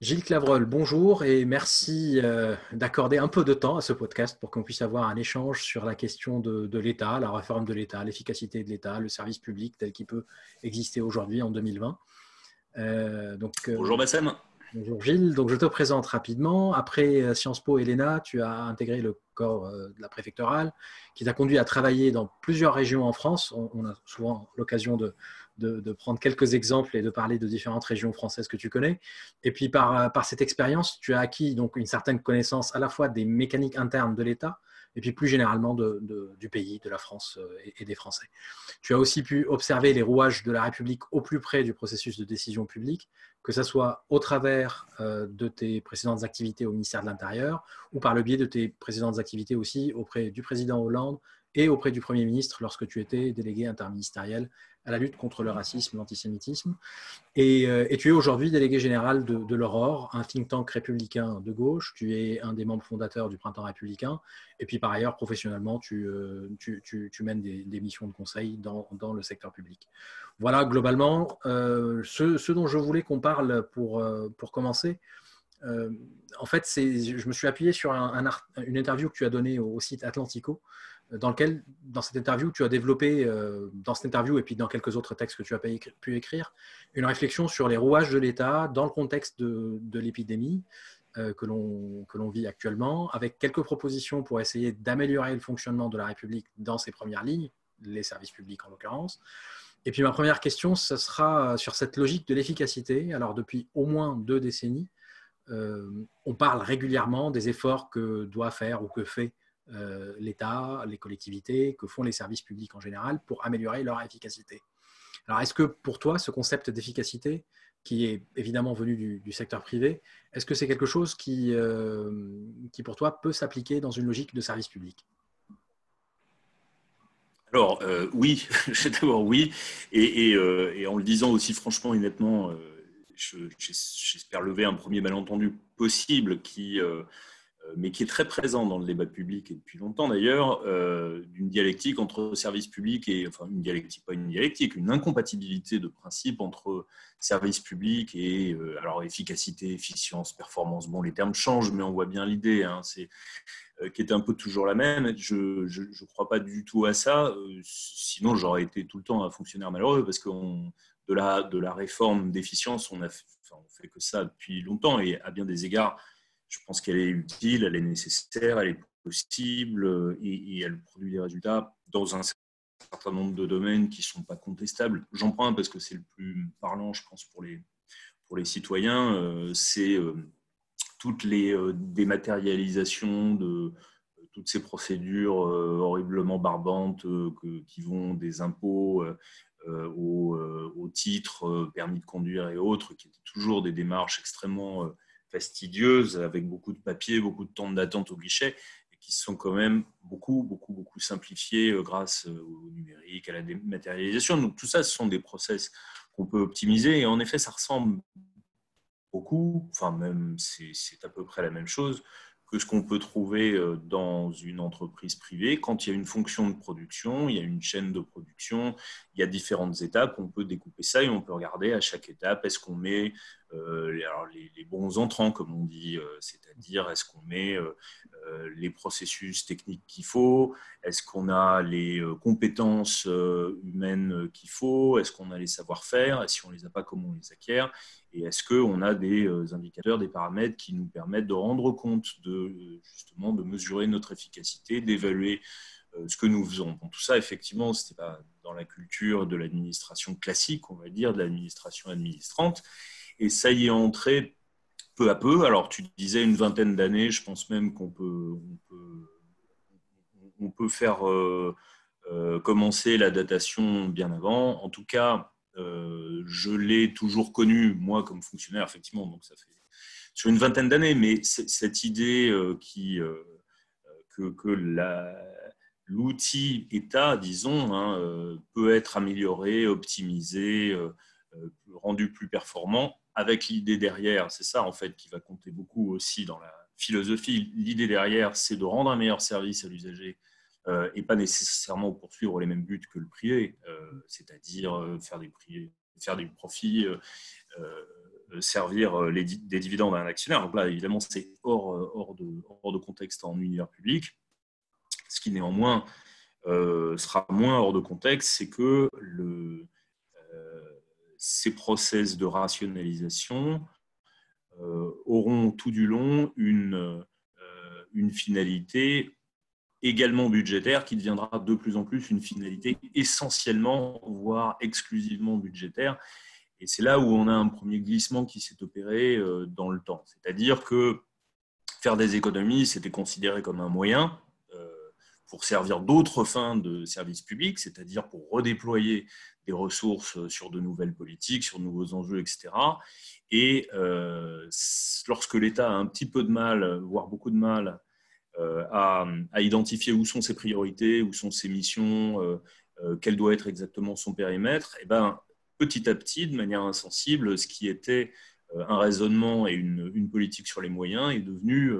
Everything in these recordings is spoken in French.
Gilles Clavreul, bonjour et merci euh, d'accorder un peu de temps à ce podcast pour qu'on puisse avoir un échange sur la question de, l'État, la réforme de l'État, l'efficacité de l'État, le service public tel qu'il peut exister aujourd'hui en 2020. Euh, donc, euh, bonjour Bassem. Bonjour Gilles, donc je te présente rapidement. Après Sciences Po et l'ENA, tu as intégré le corps de la préfectorale qui t'a conduit à travailler dans plusieurs régions en France. on a souvent l'occasion de, de, prendre quelques exemples et de parler de différentes régions françaises que tu connais. Et puis par, par cette expérience, tu as acquis donc une certaine connaissance à la fois des mécaniques internes de l'État, et puis plus généralement de, du pays, de la France euh, et, des Français. Tu as aussi pu observer les rouages de la République au plus près du processus de décision publique, que ce soit au travers euh, de tes précédentes activités au ministère de l'Intérieur ou par le biais de tes précédentes activités aussi auprès du président Hollande et auprès du Premier ministre lorsque tu étais délégué interministériel à la lutte contre le racisme, l'antisémitisme. Et, euh, tu es aujourd'hui délégué général de, l'Aurore, un think tank républicain de gauche. Tu es un des membres fondateurs du Printemps républicain. Et puis par ailleurs, professionnellement, tu, euh, mènes des, missions de conseil dans, le secteur public. Voilà globalement euh, ce, dont je voulais qu'on parle pour, pour commencer. en fait, je me suis appuyé sur une interview que tu as donnée au site Atlantico dans lequel, dans cette interview, tu as développé, euh, dans cette interview et puis dans quelques autres textes que tu as pu écrire, une réflexion sur les rouages de l'État dans le contexte de, l'épidémie euh, que l'on vit actuellement, avec quelques propositions pour essayer d'améliorer le fonctionnement de la République dans ses premières lignes, les services publics en l'occurrence. Et puis ma première question, ce sera sur cette logique de l'efficacité. Alors depuis au moins deux décennies, euh, on parle régulièrement des efforts que doit faire ou que fait euh, l'État, les collectivités, que font les services publics en général pour améliorer leur efficacité. Alors, est-ce que pour toi, ce concept d'efficacité, qui est évidemment venu du, secteur privé, est-ce que c'est quelque chose qui, euh, qui, pour toi, peut s'appliquer dans une logique de service public? Alors euh, oui, d'abord oui, et, et, en le disant aussi franchement et nettement, j'espère lever un premier malentendu possible qui, euh, mais qui est très présent dans le débat public et depuis longtemps d'ailleurs, euh, d'une dialectique entre service public et, enfin une dialectique, pas une dialectique, une incompatibilité de principe entre service public et, euh, alors efficacité, efficience, performance, bon les termes changent, mais on voit bien l'idée, hein, c'est qui est un peu toujours la même. Je ne crois pas du tout à ça, sinon j'aurais été tout le temps un fonctionnaire malheureux parce que de la, de la réforme d'efficience, on a fait que ça depuis longtemps et à bien des égards, je pense qu'elle est utile, elle est nécessaire, elle est possible euh, et, elle produit des résultats dans un certain nombre de domaines qui ne sont pas contestables. J'en prends un parce que c'est le plus parlant, je pense, pour les, citoyens. Euh, c'est euh, toutes les dématérialisations de toutes ces procédures horriblement barbantes qui vont des impôts aux au titres, permis de conduire et autres, qui étaient toujours des démarches extrêmement fastidieuses, avec beaucoup de papier, beaucoup de temps d'attente au guichet, et qui sont quand même beaucoup, beaucoup, beaucoup simplifiées euh, grâce euh, au numérique, à la dématérialisation. Donc tout ça, ce sont des process qu'on peut optimiser, et en effet, ça ressemble beaucoup, enfin même c'est à peu près la même chose que ce qu'on peut trouver euh, dans une entreprise privée. Quand il y a une fonction de production, il y a une chaîne de production, il y a différentes étapes, on peut découper ça et on peut regarder à chaque étape, est-ce qu'on met euh, les, bons entrants, comme on dit, euh, c'est-à-dire est-ce qu'on met les processus techniques qu'il faut, est-ce qu'on a les compétences humaines qu'il faut, est-ce qu'on a les savoir-faire, et si on ne les a pas, comment on les acquiert, et est-ce qu'on a des indicateurs, des paramètres qui nous permettent de rendre compte de justement de mesurer notre efficacité, d'évaluer ce que nous faisons? tout ça, effectivement, ce n'était pas dans la culture de l'administration classique, on va dire, de l'administration administrante. Et ça y est entré peu à peu. Alors, tu disais une vingtaine d'années, je pense même qu'on peut, faire euh, euh, commencer la datation bien avant. En tout cas, euh, je l'ai toujours connu, moi, comme fonctionnaire, effectivement, donc ça fait sur une vingtaine d'années, mais cette idée qui, que, que l'outil État, disons, hein, peut être amélioré, optimisé, rendu plus performant, avec l'idée derrière, c'est ça en fait qui va compter beaucoup aussi dans la philosophie. L'idée derrière, c'est de rendre un meilleur service à l'usager euh, et pas nécessairement poursuivre les mêmes buts que le privé, euh, c'est-à-dire euh, faire, des faire du profit, servir des dividendes à un actionnaire. Donc là, évidemment, c'est hors, de, contexte en univers public. Ce qui néanmoins sera moins hors de contexte, c'est que ces process de rationalisation auront tout du long une finalité également budgétaire qui deviendra de plus en plus une finalité essentiellement, voire exclusivement budgétaire. Et c'est là où on a un premier glissement qui s'est opéré euh, dans le temps. C'est-à-dire que faire des économies, c'était considéré comme un moyen euh, pour servir d'autres fins de service public, c'est-à-dire pour redéployer des ressources sur de nouvelles politiques, sur nouveaux enjeux, etc. Et euh, lorsque l'État a un petit peu de mal, voire beaucoup de mal, euh, à, identifier où sont ses priorités, où sont ses missions, euh, euh, quel doit être exactement son périmètre, et eh ben, petit à petit, de manière insensible, ce qui était un raisonnement et une, politique sur les moyens est devenu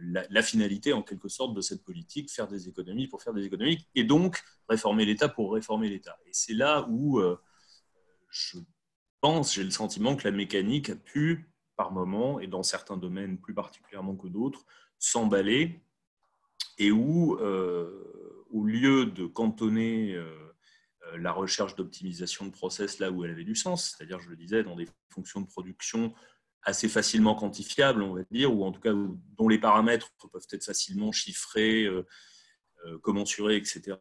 la, finalité en quelque sorte de cette politique, faire des économies pour faire des économies, et donc réformer l'État pour réformer l'État. Et c'est là où je pense, j'ai le sentiment que la mécanique a pu, par moment, et dans certains domaines plus particulièrement que d'autres, s'emballer et où, euh, au lieu de cantonner euh, euh, la recherche d'optimisation de process là où elle avait du sens, c'est-à-dire, je le disais, dans des fonctions de production assez facilement quantifiables, on va dire, ou en tout cas dont les paramètres peuvent être facilement chiffrés, commensurés, etc.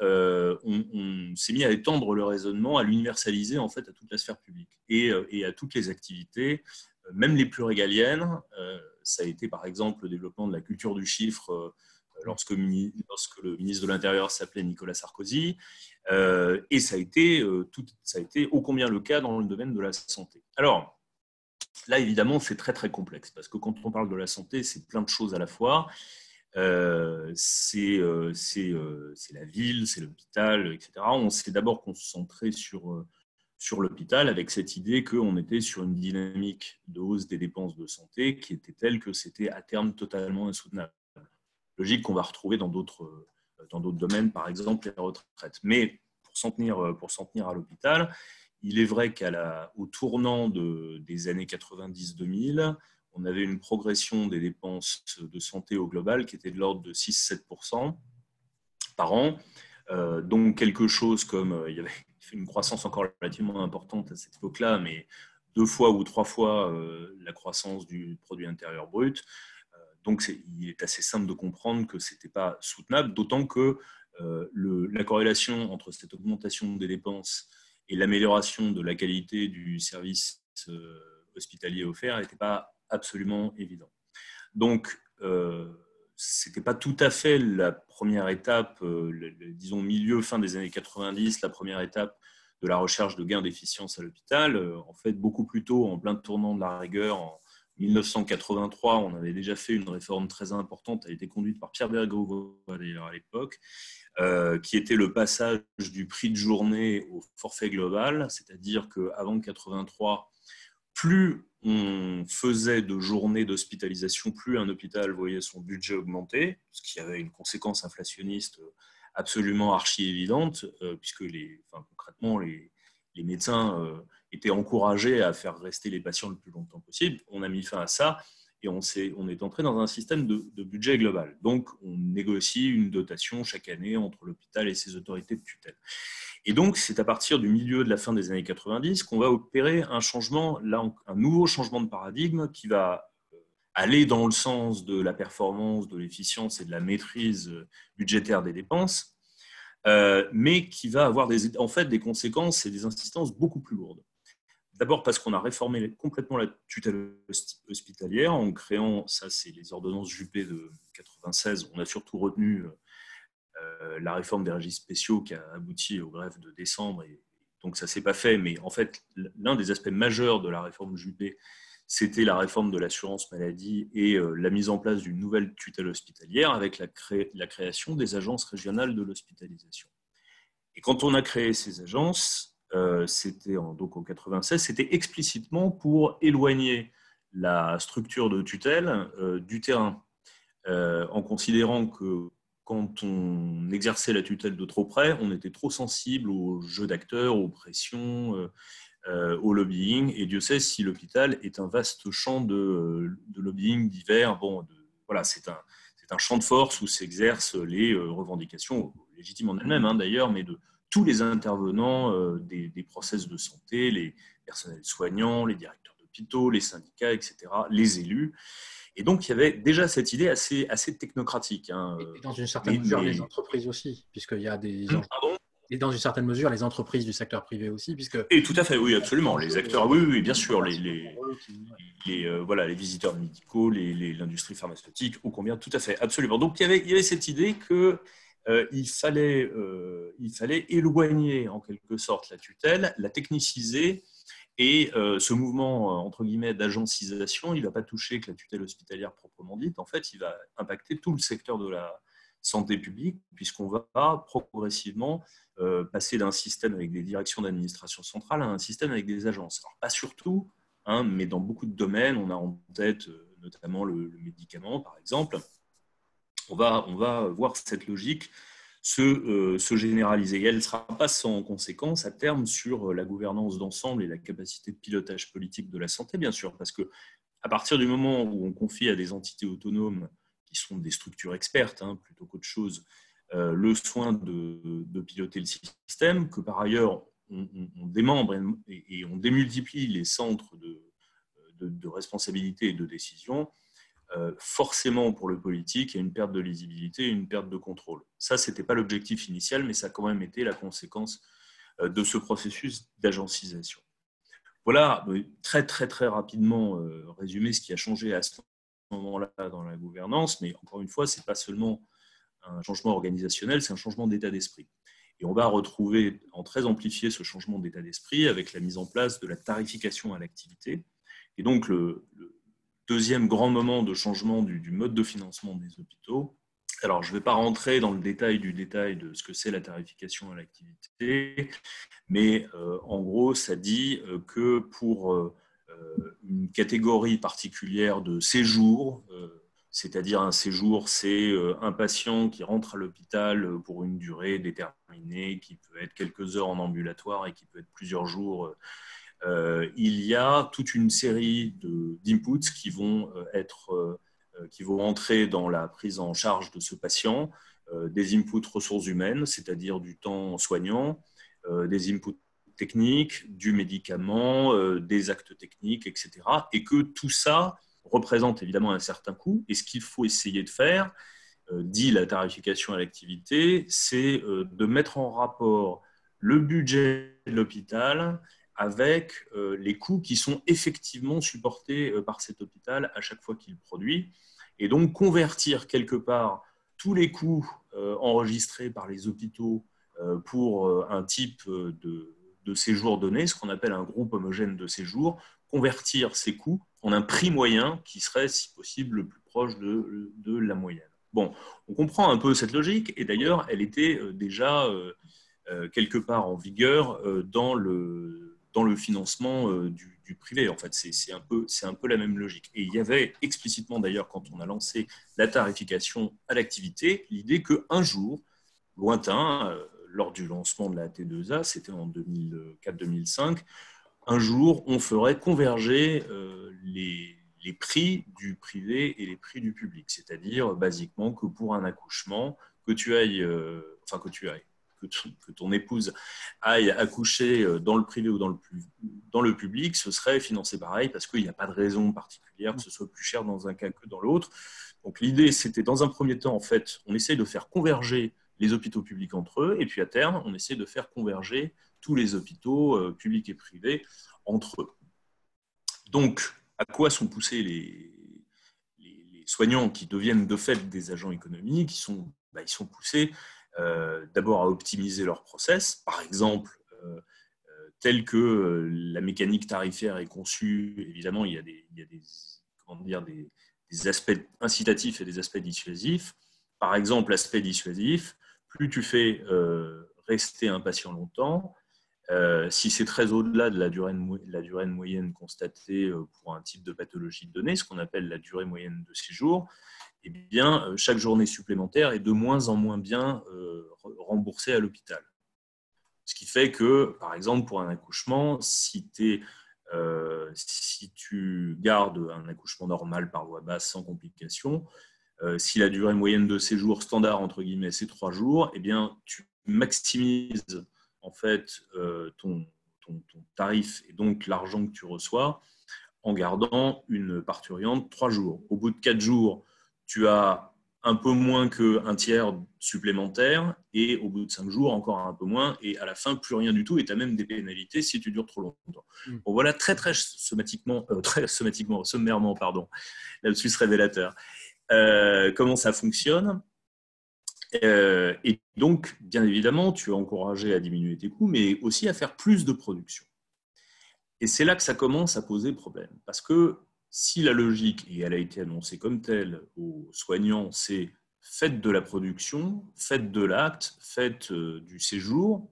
on, s'est mis à étendre le raisonnement, à l'universaliser en fait à toute la sphère publique et à toutes les activités, même les plus régaliennes ça a été par exemple le développement de la culture du chiffre euh, lorsque, le ministre de l'Intérieur s'appelait Nicolas Sarkozy, euh, et ça a, été, euh, tout, ça a été ô combien le cas dans le domaine de la santé. Alors, là, évidemment, c'est très très complexe, parce que quand on parle de la santé, c'est plein de choses à la fois. c'est la ville, c'est l'hôpital, etc. On s'est d'abord concentré sur sur l'hôpital avec cette idée qu'on était sur une dynamique de hausse des dépenses de santé qui était telle que c'était à terme totalement insoutenable. Logique qu'on va retrouver dans d'autres, dans d'autres domaines, par exemple les retraites. Mais pour s'en tenir, pour s'en tenir à l'hôpital, il est vrai qu'au tournant de, des années 90-2000, on avait une progression des dépenses de santé au global qui était de l'ordre de 6-7% par an. Euh, donc quelque chose comme, euh, il y avait une croissance encore relativement importante à cette époque-là, mais deux fois ou trois fois euh, la croissance du produit intérieur brut. Euh, donc, il est assez simple de comprendre que ce n'était pas soutenable, d'autant que euh, la corrélation entre cette augmentation des dépenses et l'amélioration de la qualité du service hospitalier offert n'était pas absolument évident. Donc, ce n'était pas tout à fait la première étape, disons milieu, fin des années 90, la première étape de la recherche de gains d'efficience à l'hôpital. Euh, en fait, beaucoup plus tôt, en plein tournant de la rigueur, en 1983, on avait déjà fait une réforme très importante, a été conduite par Pierre Bergovo d'ailleurs à l'époque, euh, qui était le passage du prix de journée au forfait global, c'est-à-dire qu'avant 1983, plus on faisait de journées d'hospitalisation, plus un hôpital voyait son budget augmenter, ce qui avait une conséquence inflationniste absolument archi évidente, euh, puisque les, concrètement, les, les médecins euh, étaient encouragés à faire rester les patients le plus longtemps possible. On a mis fin à ça et on, est, on est entré dans un système de, budget global. Donc, on négocie une dotation chaque année entre l'hôpital et ses autorités de tutelle. Et donc, c'est à partir du milieu de la fin des années 90 qu'on va opérer un changement, un nouveau changement de paradigme qui va aller dans le sens de la performance, de l'efficience et de la maîtrise budgétaire des dépenses, euh, mais qui va avoir des, en fait des conséquences et des insistances beaucoup plus lourdes. D'abord parce qu'on a réformé complètement la tutelle hospitalière en créant, ça c'est les ordonnances Juppé de 96, on a surtout retenu euh, la réforme des régis spéciaux qui a abouti au grève de décembre, et donc ça ne s'est pas fait, mais en fait l'un des aspects majeurs de la réforme Juppé, c'était la réforme de l'assurance maladie et euh, la mise en place d'une nouvelle tutelle hospitalière avec la, création des agences régionales de l'hospitalisation. Et quand on a créé ces agences, euh, c'était donc en 96, c'était explicitement pour éloigner la structure de tutelle euh, du terrain, en considérant que quand on exerçait la tutelle de trop près, on était trop sensible aux jeux d'acteurs, aux pressions, au lobbying. Et Dieu sait si l'hôpital est un vaste champ de, lobbying divers. Bon, voilà, c'est un, un champ de force où s'exercent les revendications, légitimes en elles-mêmes hein, d'ailleurs, mais de tous les intervenants des, des process de santé, les personnels soignants, les directeurs d'hôpitaux, les syndicats, etc., les élus. Et donc, il y avait déjà cette idée assez, assez technocratique. Hein. Et dans une certaine mesure, les entreprises aussi, puisqu'il y a des... Hum, et dans une certaine mesure, les entreprises du secteur privé aussi, puisque... Et tout à fait, oui, absolument. Les acteurs, oui, oui, bien sûr, les, les, euh, voilà, les visiteurs médicaux, l'industrie pharmaceutique, ô combien, tout à fait, absolument. Donc, il y avait, il y avait cette idée que euh, il, fallait, euh, il fallait éloigner en quelque sorte la tutelle, la techniciser et euh, ce mouvement, euh, entre guillemets, d'agencisation, il ne va pas toucher que la tutelle hospitalière proprement dite. En fait, il va impacter tout le secteur de la santé publique, puisqu'on va progressivement euh, passer d'un système avec des directions d'administration centrale à un système avec des agences. Alors, pas surtout, hein, mais dans beaucoup de domaines, on a en tête notamment le, le médicament, par exemple. On va, on va voir cette logique se, se, généraliser. Et elle ne sera pas sans conséquence à terme sur la gouvernance d'ensemble et la capacité de pilotage politique de la santé, bien sûr, parce que à partir du moment où on confie à des entités autonomes, qui sont des structures expertes hein, plutôt qu'autre chose, euh, le soin de, piloter le système, que par ailleurs on, démembre et, on démultiplie les centres de, de responsabilité et de décision, euh, forcément pour le politique, il y a une perte de lisibilité une perte de contrôle. Ça, ce n'était pas l'objectif initial, mais ça a quand même été la conséquence euh, de ce processus d'agencisation. Voilà, euh, très très très rapidement résumé ce qui a changé à ce moment-là dans la gouvernance, mais encore une fois, ce n'est pas seulement un changement organisationnel, c'est un changement d'état d'esprit. Et on va retrouver en très amplifié ce changement d'état d'esprit avec la mise en place de la tarification à l'activité. Et donc, le, deuxième grand moment de changement du, mode de financement des hôpitaux. Alors, je ne vais pas rentrer dans le détail du détail de ce que c'est la tarification à l'activité, mais euh, en gros, ça dit euh, que pour euh, une catégorie particulière de séjour, c'est-à-dire un séjour, c'est un patient qui rentre à l'hôpital pour une durée déterminée, qui peut être quelques heures en ambulatoire et qui peut être plusieurs jours il y a toute une série d'inputs qui vont euh, être euh, qui vont entrer dans la prise en charge de ce patient, des inputs ressources humaines, c'est-à-dire du temps soignant, des inputs techniques, du médicament, des actes techniques, etc. Et que tout ça représente évidemment un certain coût. Et ce qu'il faut essayer de faire, dit la tarification à l'activité, c'est de mettre en rapport le budget de l'hôpital avec euh, les coûts qui sont effectivement supportés euh, par cet hôpital à chaque fois qu'il produit, et donc convertir quelque part tous les coûts euh, enregistrés par les hôpitaux pour un type de, séjour donné, ce qu'on appelle un groupe homogène de séjour, convertir ces coûts en un prix moyen qui serait, si possible, le plus proche de, de la moyenne. Bon, on comprend un peu cette logique, et d'ailleurs, elle était déjà quelque part en vigueur dans le dans le financement euh, du, privé. En fait, c'est un, peu, la même logique. Et il y avait explicitement, d'ailleurs, quand on a lancé la tarification à l'activité, l'idée qu'un jour, lointain, euh, lors du lancement de la T2A, c'était en 2004-2005, un jour, on ferait converger euh, les, les prix du privé et les prix du public. C'est-à-dire, basiquement, que pour un accouchement, que tu ailles, enfin, que tu ailles, que, ton épouse aille accoucher euh, dans le privé ou dans le, public, ce serait financé pareil parce qu'il n'y a pas de raison particulière que ce soit plus cher dans un cas que dans l'autre. Donc l'idée, c'était dans un premier temps, en fait, on essaie de faire converger les hôpitaux publics entre eux, et puis à terme, on essaie de faire converger tous les hôpitaux euh, publics et privés entre eux. Donc, à quoi sont poussés les, soignants qui deviennent de fait des agents économiques? Ils sont, bah, poussés d'abord à optimiser leur process, par exemple, euh, euh, tel que la mécanique tarifaire est conçue, évidemment, il y a des, comment dire, des, aspects incitatifs et des aspects dissuasifs. Par exemple, l'aspect dissuasif, plus tu fais rester un patient longtemps, si c'est très au-delà de, la durée moyenne constatée pour un type de pathologie donnée, ce qu'on appelle la durée moyenne de séjour, eh bien, euh, chaque journée supplémentaire est de moins en moins bien euh, remboursée à l'hôpital. Ce qui fait que, par exemple, pour un accouchement, si, si tu gardes un accouchement normal par voie basse sans complications, si la durée moyenne de séjour standard, entre guillemets, c'est trois jours, eh bien, tu maximises en fait ton, ton, tarif et donc l'argent que tu reçois en gardant une parturiente trois jours. Au bout de quatre jours, tu as un peu moins qu'un tiers supplémentaire et au bout de cinq jours, encore un peu moins et à la fin, plus rien du tout et tu as même des pénalités si tu dures trop longtemps. Mm. Bon, voilà très, très somatiquement, euh, très somatiquement, sommairement, pardon, révélateur. Euh, comment ça fonctionne? Euh, et donc, bien évidemment, tu es encouragé à diminuer tes coûts, mais aussi à faire plus de production. Et c'est là que ça commence à poser problème. Parce que si la logique, et elle a été annoncée comme telle aux soignants, c'est faites de la production, faites de l'acte, faites euh, du séjour,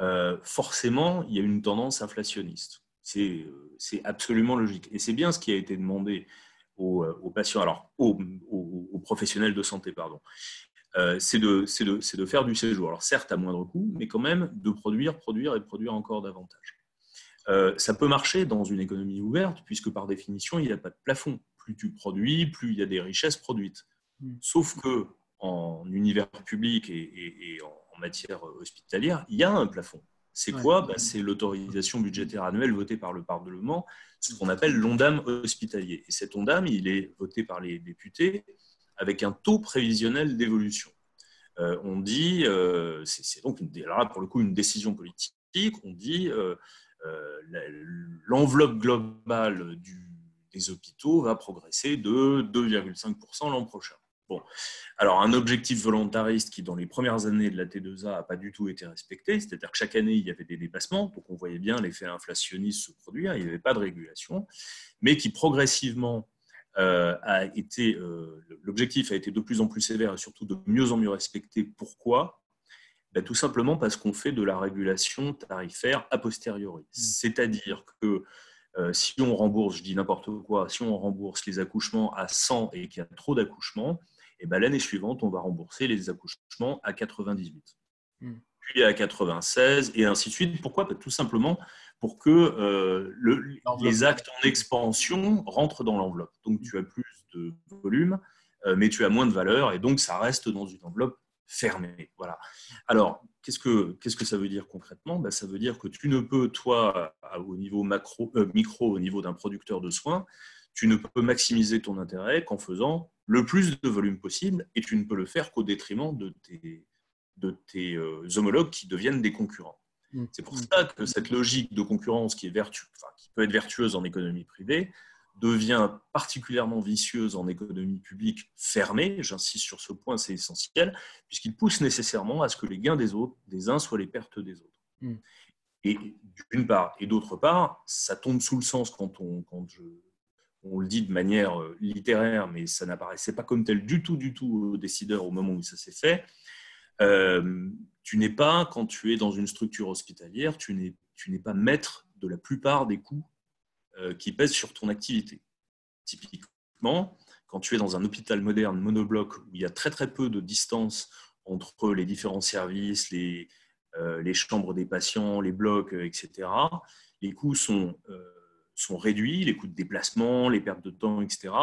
euh, forcément, il y a une tendance inflationniste. C'est absolument logique. Et c'est bien ce qui a été demandé aux, patients, alors aux, professionnels de santé, pardon. Euh, c'est de, faire du séjour. Alors certes à moindre coût, mais quand même de produire, produire et produire encore davantage. Euh, ça peut marcher dans une économie ouverte, puisque par définition, il n'y a pas de plafond. Plus tu produis, plus il y a des richesses produites. Hmm. Sauf que en univers public et, en matière hospitalière, il y a un plafond. C'est quoi? Bah, C'est l'autorisation budgétaire annuelle votée par le Parlement, ce qu'on appelle l'ONDAM hospitalier. Et cet ONDAM, il est voté par les députés avec un taux prévisionnel d'évolution. Euh, on dit, euh, c'est donc une, alors là, pour le coup une décision politique, on dit euh, l'enveloppe globale des hôpitaux va progresser de 2,5% l'an prochain. Bon, alors un objectif volontariste qui, dans les premières années de la T2A, n'a pas du tout été respecté, c'est-à-dire que chaque année, il y avait des dépassements, donc on voyait bien l'effet inflationniste se produire, il n'y avait pas de régulation, mais qui progressivement euh, a été, euh, l'objectif a été de plus en plus sévère et surtout de mieux en mieux respecté. Pourquoi? Ben, Tout simplement parce qu'on fait de la régulation tarifaire a posteriori. Mmh. C'est-à-dire que euh, si on rembourse, je dis n'importe quoi, si on rembourse les accouchements à 100 et qu'il y a trop d'accouchements, et eh ben, l'année suivante, on va rembourser les accouchements à 98, mmh. puis à 96 et ainsi de suite. Pourquoi? Ben, Tout simplement pour que euh, les actes en expansion rentrent dans l'enveloppe. Donc tu as plus de volume, euh, mais tu as moins de valeur, et donc ça reste dans une enveloppe fermée. Voilà. Alors, qu'est-ce que, qu'est-ce que ça veut dire concrètement? Ben, Ça veut dire que tu ne peux, toi, au niveau macro, euh, micro, au niveau d'un producteur de soins, tu ne peux maximiser ton intérêt qu'en faisant le plus de volume possible, et tu ne peux le faire qu'au détriment de tes, de tes homologues qui deviennent des concurrents. Mm. C'est pour ça que cette logique de concurrence qui, est qui peut être vertueuse en économie privée devient particulièrement vicieuse en économie publique fermée. J'insiste sur ce point, c'est essentiel, puisqu'il pousse nécessairement à ce que les gains des autres, des uns, soient les pertes des autres. Mm. Et d'une part, et d'autre part, ça tombe sous le sens quand on, quand je, on le dit de manière euh, littéraire, mais ça n'apparaissait pas comme tel du tout, du tout aux décideurs au moment où ça s'est fait. Euh, tu n'es pas, quand tu es dans une structure hospitalière, tu n'es pas maître de la plupart des coûts qui pèsent sur ton activité. Typiquement, quand tu es dans un hôpital moderne monobloc où il y a très très peu de distance entre les différents services, les, euh, chambres des patients, les blocs, etc., les coûts sont, sont réduits, les coûts de déplacement, les pertes de temps, etc.,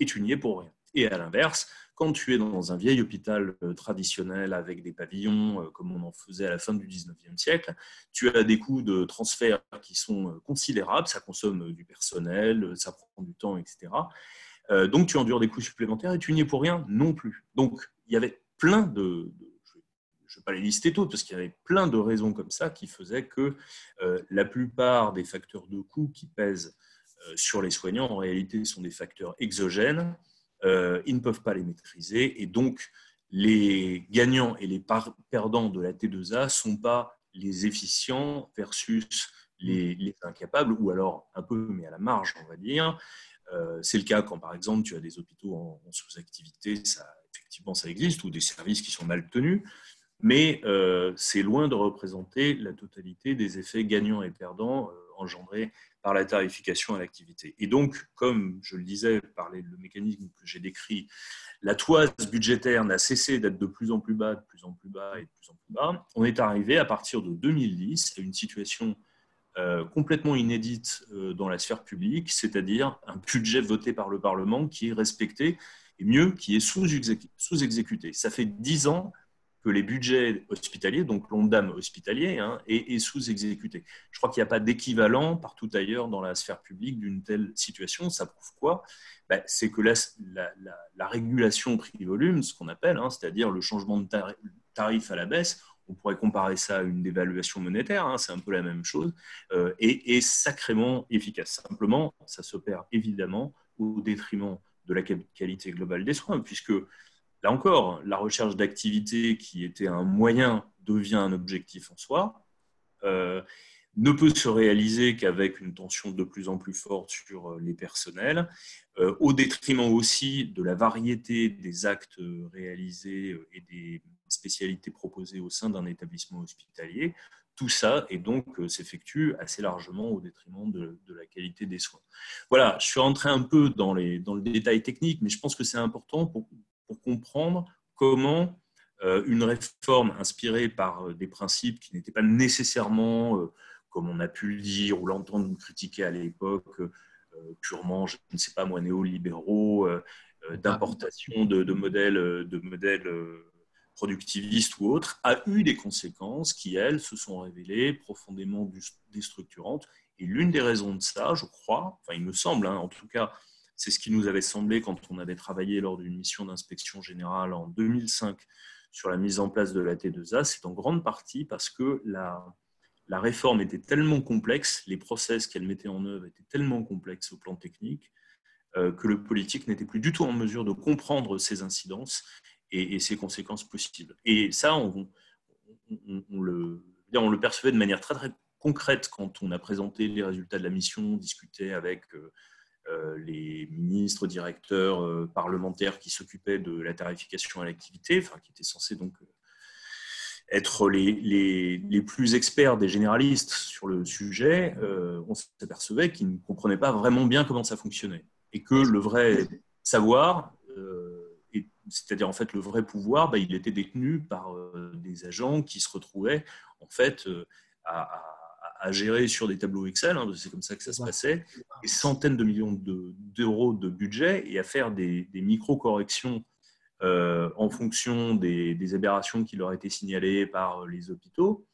et tu n'y es pour rien. Et à l'inverse, quand tu es dans un vieil hôpital euh, traditionnel avec des pavillons, euh, comme on en faisait à la fin du 19e siècle, tu as des coûts de transfert qui sont euh, considérables, ça consomme du personnel, ça prend du temps, etc. Donc tu endures des coûts supplémentaires et tu n'y es pour rien non plus. Donc il y avait plein de, je ne vais pas les lister toutes, parce qu'il y avait plein de raisons comme ça qui faisaient que la plupart des facteurs de coûts qui pèsent sur les soignants, en réalité, sont des facteurs exogènes euh, ils ne peuvent pas les maîtriser. Et donc, les gagnants et les perdants de la T2A ne sont pas les efficients versus les, incapables, ou alors un peu, mais à la marge, on va dire. Euh, c'est le cas quand, par exemple, tu as des hôpitaux en, sous-activité, ça, effectivement, ça existe, ou des services qui sont mal tenus, mais euh, c'est loin de représenter la totalité des effets gagnants et perdants engendrés par la tarification à l'activité. Et donc, comme je le disais, par le mécanisme que j'ai décrit, la toise budgétaire n'a cessé d'être de plus en plus bas, de plus en plus bas et de plus en plus bas. On est arrivé à partir de 2010 à une situation euh, complètement inédite euh, dans la sphère publique, c'est-à-dire un budget voté par le Parlement qui est respecté et mieux, qui est sous-exécuté. Ça fait dix ans que les budgets hospitaliers, donc l'ONDAM hospitalier, hein, est, sous-exécuté. Je crois qu'il n'y a pas d'équivalent partout ailleurs dans la sphère publique d'une telle situation. Ça prouve quoi? Ben, C'est que la, la, régulation prix-volume, ce qu'on appelle, hein, c'est-à-dire le changement de tarif à la baisse, on pourrait comparer ça à une dévaluation monétaire, hein, c'est un peu la même chose, euh, et est, sacrément efficace. Simplement, ça s'opère évidemment au détriment de la qualité globale des soins, puisque là encore, la recherche d'activité qui était un moyen devient un objectif en soi. Euh, ne peut se réaliser qu'avec une tension de plus en plus forte sur euh, les personnels, au détriment aussi de la variété des actes réalisés et des spécialités proposées au sein d'un établissement hospitalier. Tout ça, et donc, euh, s'effectue assez largement au détriment de, la qualité des soins. Voilà, je suis rentré un peu dans, les, dans le détail technique, mais je pense que c'est important pour, pour, comprendre comment euh, une réforme inspirée par euh, des principes qui n'étaient pas nécessairement, comme on a pu le dire ou l'entendre critiquer à l'époque, purement, je ne sais pas moi, néolibéraux, d'importation de, de, modèles, de modèles productiviste ou autre, a eu des conséquences qui, elles, se sont révélées profondément déstructurantes. Et l'une des raisons de ça, je crois, enfin il me semble, hein, en tout cas, c'est ce qui nous avait semblé quand on avait travaillé lors d'une mission d'inspection générale en 2005 sur la mise en place de la T2A, c'est en grande partie parce que la, la réforme était tellement complexe, les process qu'elle mettait en œuvre étaient tellement complexes au plan technique, euh, que le politique n'était plus du tout en mesure de comprendre ces incidences et, ses conséquences possibles. Et ça, on, le, on, le, percevait de manière très, très concrète quand on a présenté les résultats de la mission, discuté avec euh, les ministres, directeurs, euh, parlementaires qui s'occupaient de la tarification à l'activité, enfin, qui étaient censés donc être les, les, les, plus experts des généralistes sur le sujet, on s'apercevait qu'ils ne comprenaient pas vraiment bien comment ça fonctionnait. Et que le vrai savoir, c'est-à-dire en fait le vrai pouvoir, bah, il était détenu par euh, des agents qui se retrouvaient en fait euh, à, gérer sur des tableaux Excel, hein, c'est comme ça que ça se passait, des centaines de millions d'euros de, budget et à faire des, micro-corrections euh, en fonction des, aberrations qui leur étaient signalées par les hôpitaux,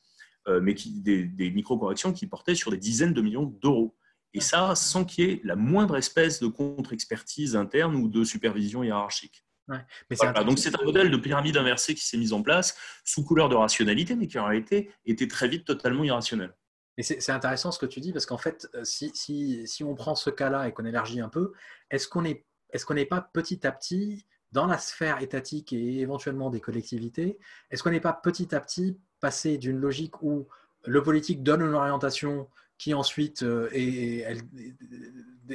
mais qui, des, des micro-corrections qui portaient sur des dizaines de millions d'euros. Et ça, sans qu'il y ait la moindre espèce de contre-expertise interne ou de supervision hiérarchique donc c'est un modèle de pyramide inversée qui s'est mis en place sous couleur de rationalité, mais qui en réalité était très vite totalement irrationnel. Mais c'est intéressant ce que tu dis, parce qu'en fait, euh, si, si, si, on prend ce cas-là et qu'on élargit un peu, est-ce qu'on n'est est pas petit à petit, dans la sphère étatique et éventuellement des collectivités, est-ce qu'on n'est pas petit à petit passé d'une logique où le politique donne une orientation qui ensuite euh, et,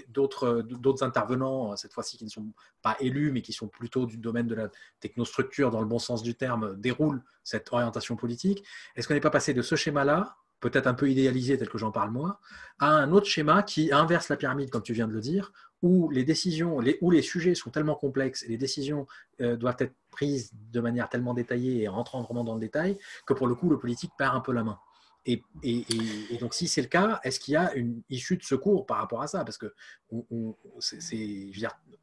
d'autres d'autres intervenants cette fois-ci qui ne sont pas élus mais qui sont plutôt du domaine de la technostructure dans le bon sens du terme déroulent cette orientation politique. Est-ce qu'on n'est pas passé de ce schéma-là, peut-être un peu idéalisé tel que j'en parle moi, à un autre schéma qui inverse la pyramide comme tu viens de le dire, où les décisions, les, où les sujets sont tellement complexes et les décisions euh, doivent être prises de manière tellement détaillée et rentrant vraiment dans le détail que pour le coup le politique perd un peu la main. Et, donc, si c'est le cas, est-ce qu'il y a une issue de secours par rapport à ça? Parce que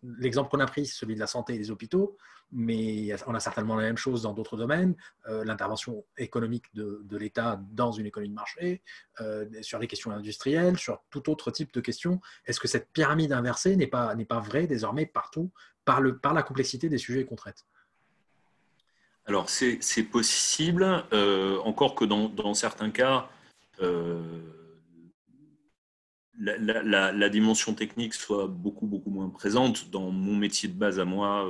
l'exemple qu'on a pris, c'est celui de la santé et des hôpitaux, mais on a certainement la même chose dans d'autres domaines. Euh, l'intervention économique de, l'État dans une économie de marché, euh, sur les questions industrielles, sur tout autre type de questions. Est-ce que cette pyramide inversée n'est pas, pas vraie désormais partout par, le, par la complexité des sujets qu'on traite? Alors, c'est possible, euh, encore que dans, certains cas, euh, la, dimension technique soit beaucoup, beaucoup moins présente. Dans mon métier de base à moi,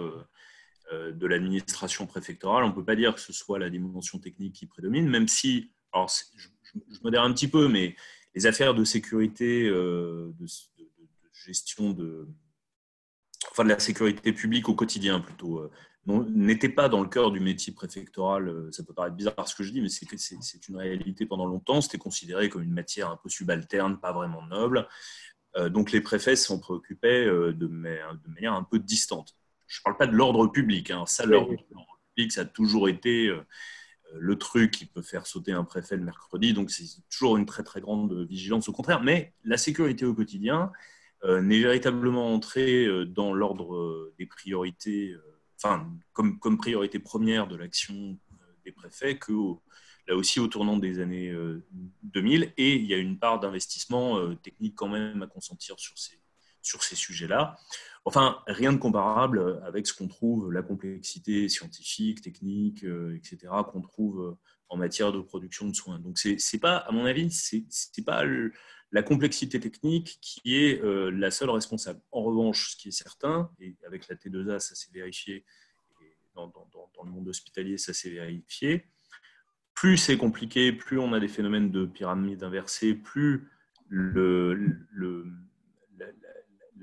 euh, de l'administration préfectorale, on ne peut pas dire que ce soit la dimension technique qui prédomine, même si, alors je, je modère un petit peu, mais les affaires de sécurité, de, gestion de, enfin de la sécurité publique au quotidien plutôt, n'était pas dans le cœur du métier préfectoral. Euh, ça peut paraître bizarre ce que je dis, mais c'est une réalité pendant longtemps. C'était considéré comme une matière un peu subalterne, pas vraiment noble. Euh, donc les préfets s'en préoccupaient euh, de, manière un peu distante. Je ne parle pas de l'ordre public. Hein. Ça, l'ordre public, ça a toujours été le truc qui peut faire sauter un préfet le mercredi. Donc c'est toujours une très très grande vigilance au contraire. Mais la sécurité au quotidien n'est véritablement entrée dans l'ordre des priorités enfin, comme, priorité première de l'action euh, des préfets que là aussi au tournant des années 2000. Euh, et il y a une part d'investissement euh, technique quand même à consentir sur ces, sur ces sujets-là. Enfin, rien de comparable avec ce qu'on trouve, la complexité scientifique, technique, etc., qu'on trouve en matière de production de soins. Donc, c'est pas, à mon avis, c'est pas la complexité technique qui est euh, la seule responsable. En revanche, ce qui est certain, et avec la T2A, ça s'est vérifié, et dans, le monde hospitalier, ça s'est vérifié, plus c'est compliqué, plus on a des phénomènes de pyramide inversée, plus la,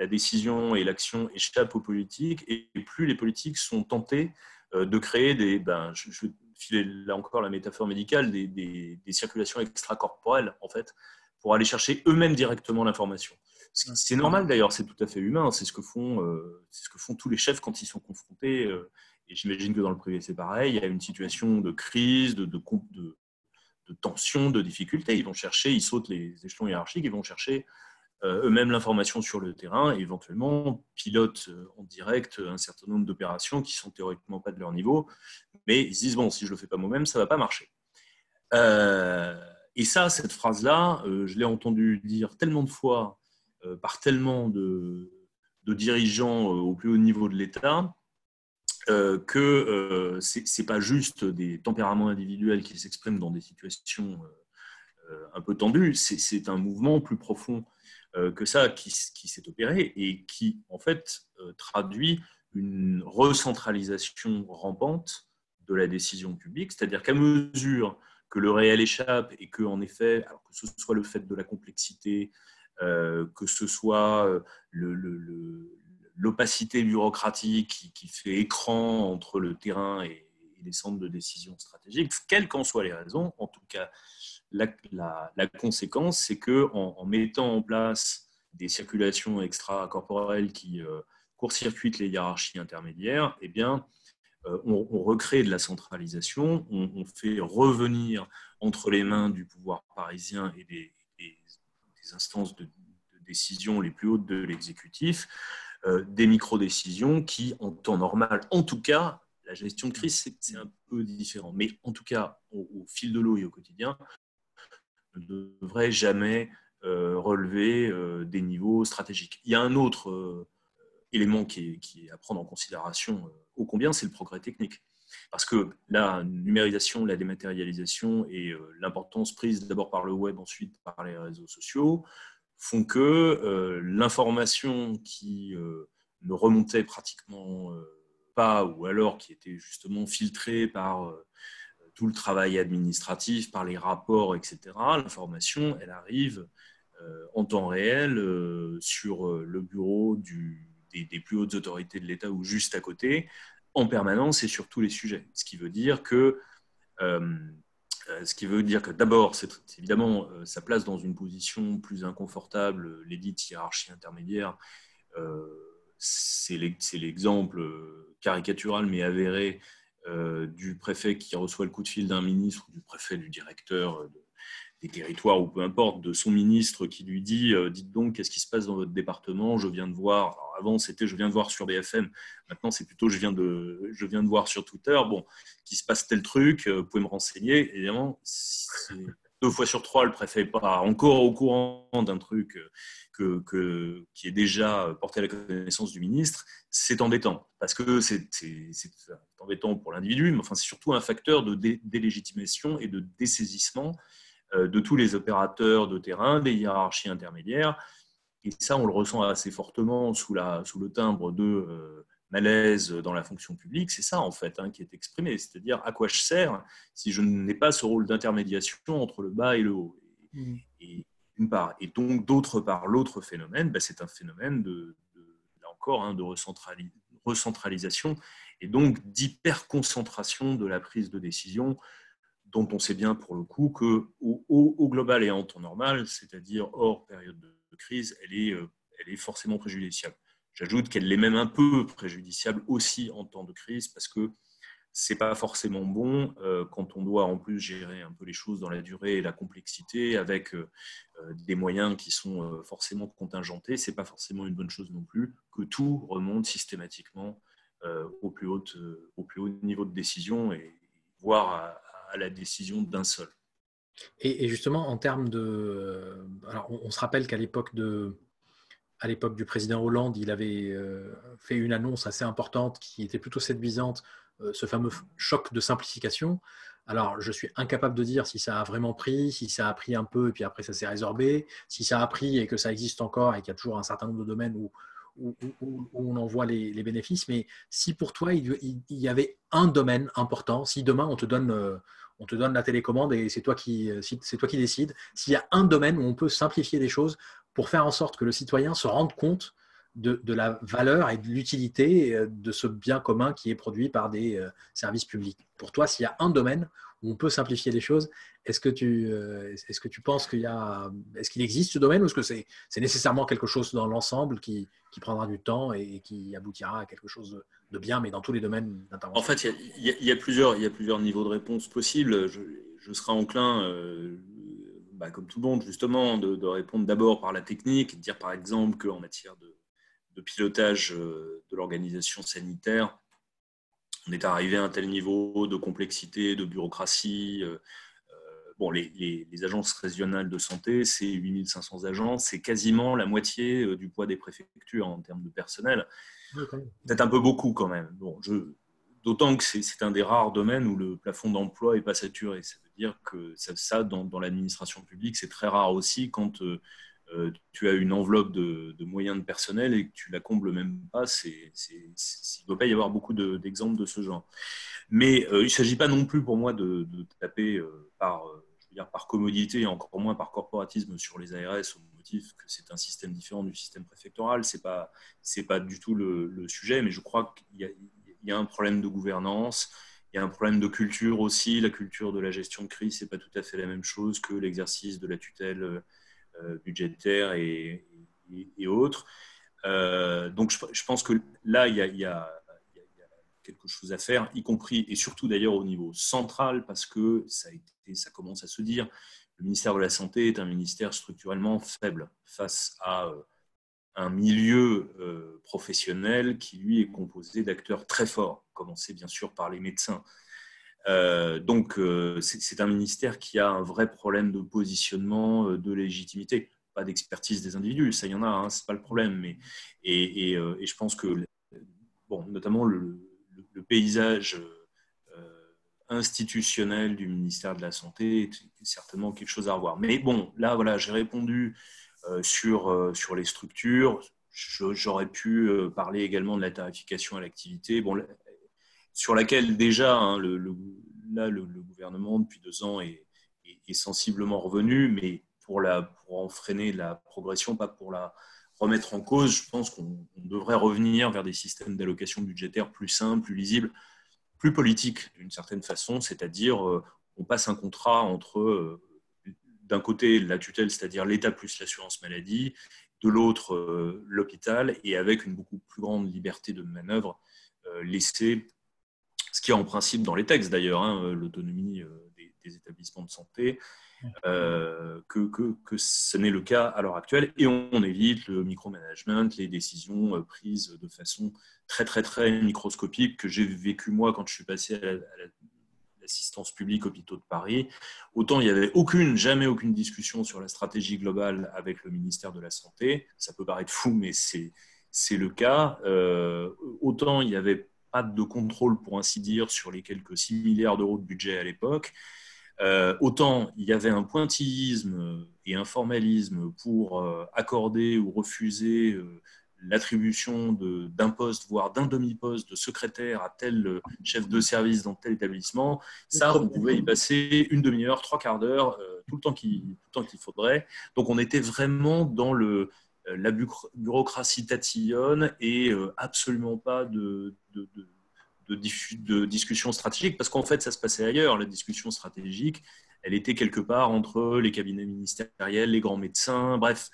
décision et l'action échappent aux politiques, et plus les politiques sont tentés euh, de créer des... Ben, je, je là encore la métaphore médicale, des, des circulations extracorporelles, en fait, pour aller chercher eux-mêmes directement l'information. C'est normal d'ailleurs, c'est tout à fait humain, c'est ce, que font, euh, ce que font tous les chefs quand ils sont confrontés, euh, et j'imagine que dans le privé c'est pareil, il y a une situation de crise, de, de, de, de, tension, de difficulté. Ils vont chercher, ils sautent les échelons hiérarchiques, ils vont chercher euh, eux-mêmes l'information sur le terrain et éventuellement pilotent en direct un certain nombre d'opérations qui sont théoriquement pas de leur niveau, mais ils se disent, bon, si je le fais pas moi-même, ça va pas marcher. Euh, et ça, cette phrase-là, euh, je l'ai entendu dire tellement de fois euh, par tellement de, dirigeants euh, au plus haut niveau de l'État que ce n'est pas juste des tempéraments individuels qui s'expriment dans des situations un peu tendues, c'est un mouvement plus profond que ça qui s'est opéré et qui, en fait, traduit une recentralisation rampante de la décision publique, c'est-à-dire qu'à mesure que le réel échappe et que, en effet, que ce soit le fait de la complexité, euh, que ce soit euh, l'opacité bureaucratique qui, fait écran entre le terrain et, les centres de décision stratégiques, quelles qu'en soient les raisons, en tout cas, la, conséquence, c'est que en, mettant en place des circulations extracorporelles qui euh, court-circuitent les hiérarchies intermédiaires, eh bien, euh, on, recrée de la centralisation, on, fait revenir entre les mains du pouvoir parisien et des, instances de, décision les plus hautes de l'exécutif, euh, des micro-décisions qui, en temps normal, en tout cas, la gestion de crise, c'est un peu différent. Mais en tout cas, au, fil de l'eau et au quotidien, ne devrait jamais euh, relever des niveaux stratégiques. Il y a un autre élément qui est, à prendre en considération ô combien, c'est le progrès technique. Parce que la numérisation, la dématérialisation et euh, l'importance prise d'abord par le web, ensuite par les réseaux sociaux, font que euh, l'information qui euh, ne remontait pratiquement pas, ou alors qui était justement filtrée par tout le travail administratif, par les rapports, etc., l'information, elle arrive en temps réel sur le bureau du, des, plus hautes autorités de l'État ou juste à côté, en permanence et sur tous les sujets. Ce qui veut dire que, euh, euh, ce qui veut dire que d'abord, évidemment euh, place dans une position plus inconfortable, l'édite hiérarchie intermédiaire. c'est l'exemple caricatural mais avéré du préfet qui reçoit le coup de fil d'un ministre ou du préfet du directeur des territoires ou peu importe, de son ministre qui lui dit euh, Dites donc, qu'est-ce qui se passe dans votre département? Je viens de voir. avant, c'était je viens de voir sur BFM. Maintenant, c'est plutôt je viens, de, je viens de voir sur Twitter. Bon, qu'il se passe tel truc, euh, vous pouvez me renseigner. Évidemment, deux fois sur trois, le préfet n'est pas encore au courant d'un truc que, que, qui est déjà porté à la connaissance du ministre. C'est embêtant parce que c'est embêtant pour l'individu, mais enfin, c'est surtout un facteur de délégitimation et de dessaisissement euh, de tous les opérateurs de terrain, des hiérarchies intermédiaires. Et ça, on le ressent assez fortement sous, le timbre de euh, malaise dans la fonction publique. C'est ça, en fait, hein, qui est exprimé. C'est-à-dire, à quoi je sers si je n'ai pas ce rôle d'intermédiation entre le bas et le haut? Et donc, d'autre part, l'autre phénomène, bah, c'est un phénomène de, là encore, hein, de recentralisation et donc d'hyperconcentration de la prise de décision dont on sait bien pour le coup que au, global et en temps normal, c'est-à-dire hors période de crise, elle est, euh, elle est forcément préjudiciable. J'ajoute qu'elle est même un peu préjudiciable aussi en temps de crise parce que c'est pas forcément bon euh, quand on doit en plus gérer un peu les choses dans la durée et la complexité avec euh, des moyens qui sont forcément contingentés. C'est pas forcément une bonne chose non plus que tout remonte systématiquement au plus haut au plus haut niveau de décision et voire à, à la décision d'un seul. Et, justement, en termes de. Alors, on, se rappelle qu'à l'époque de. À l'époque du président Hollande, il avait euh, fait une annonce assez importante qui était plutôt séduisante, euh, ce fameux choc de simplification. Alors, je suis incapable de dire si ça a vraiment pris, si ça a pris un peu et puis après ça s'est résorbé, si ça a pris et que ça existe encore et qu'il y a toujours un certain nombre de domaines où, où, on en voit les, bénéfices. Mais si pour toi, il, y avait un domaine important, si demain on te donne, euh, on te donne la télécommande et c'est toi qui, euh, c'est décides, s'il y a un domaine où on peut simplifier les choses pour faire en sorte que le citoyen se rende compte de, la valeur et de l'utilité euh, de ce bien commun qui est produit par des services publics. Pour toi, s'il y a un domaine on peut simplifier les choses, est-ce que tu, est-ce que tu penses qu'il est-ce existe ce domaine ou est-ce que c'est, nécessairement quelque chose dans l'ensemble qui, qui prendra du temps et qui aboutira à quelque chose de bien, mais dans tous les domaines d'intervention? En fait, il y, a, plusieurs, y a plusieurs niveaux de réponse possibles. Je, serai enclin, euh, bah, comme tout le monde, justement, de, répondre d'abord par la technique, dire par exemple qu'en matière de, pilotage euh, de l'organisation sanitaire, on est arrivé à un tel niveau de complexité, de bureaucratie, euh, bon, les, agences régionales de santé, c'est 8500 agents, c'est quasiment la moitié euh, du poids des préfectures en termes de personnel. Peut-être un peu beaucoup quand même. Bon, D'autant que c'est un des rares domaines où le plafond d'emploi n'est pas saturé. Ça veut dire que ça, dans, l'administration publique, c'est très rare aussi quand euh, euh, tu as une enveloppe de, moyens de personnel et que tu la combles même pas. il ne doit pas y avoir beaucoup d'exemples de, ce genre. Mais il ne s'agit pas non plus pour moi de, taper par par commodité et encore moins par corporatisme sur les ARS au motif que c'est un système différent du système préfectoral. Ce n'est pas, pas du tout le, sujet, mais je crois qu'il y, a un problème de gouvernance, il y a un problème de culture aussi. La culture de la gestion de crise, ce n'est pas tout à fait la même chose que l'exercice de la tutelle euh, budgétaire et, autres. Euh, donc je, pense que là, il y a quelque chose à faire, y compris et surtout d'ailleurs au niveau central, parce que ça, ça commence à se dire, le ministère de la Santé est un ministère structurellement faible face à euh, un milieu professionnel qui, lui, est composé d'acteurs très forts, commencé bien sûr par les médecins. Euh, donc, c'est un ministère qui a un vrai problème de positionnement, de légitimité, pas d'expertise des individus, ça y en a, hein, c'est pas le problème. Mais, et, je pense que, bon, notamment le, paysage euh, institutionnel du ministère de la Santé est certainement quelque chose à revoir. Mais bon, là, voilà, j'ai répondu euh, sur, euh, sur les structures. J'aurais pu parler également de la tarification à l'activité, bon, sur laquelle déjà, hein, le, là, le, gouvernement, depuis deux ans, est, sensiblement revenu, mais pour, la, pour en freiner la progression, pas pour la, remettre en cause, je pense qu'on devrait revenir vers des systèmes d'allocation budgétaire plus simples, plus lisibles, plus politiques d'une certaine façon, c'est-à-dire euh, on passe un contrat entre euh, d'un côté la tutelle, c'est-à-dire l'État plus l'assurance maladie, de l'autre euh, l'hôpital, et avec une beaucoup plus grande liberté de manœuvre laissée, ce qui est en principe dans les textes d'ailleurs, hein, l'autonomie des, établissements de santé, euh, que, que, que, ce n'est le cas à l'heure actuelle. Et on, évite le micromanagement, les décisions euh, prises de façon très, très, très microscopique que j'ai vécu moi quand je suis passé à l'assistance publique hôpitaux de Paris. Autant il n'y avait aucune, jamais aucune discussion sur la stratégie globale avec le ministère de la Santé. Ça peut paraître fou, mais c'est, c'est le cas. Euh, autant il n'y avait pas de contrôle, pour ainsi dire, sur les quelques 6 milliards d'euros de budget à l'époque. Euh, autant il y avait un pointillisme et un formalisme pour euh, accorder ou refuser euh, l'attribution d'un poste, voire d'un demi-poste de secrétaire à tel chef de service dans tel établissement, ça, on pouvait y passer une demi-heure, trois quarts d'heure, tout le temps qu'il faudrait. Donc on était vraiment dans le, la bureaucratie tatillonne et absolument pas de, de, de discussion stratégique, parce qu'en fait, ça se passait ailleurs. La discussion stratégique, elle était quelque part entre les cabinets ministériels, les grands médecins, bref.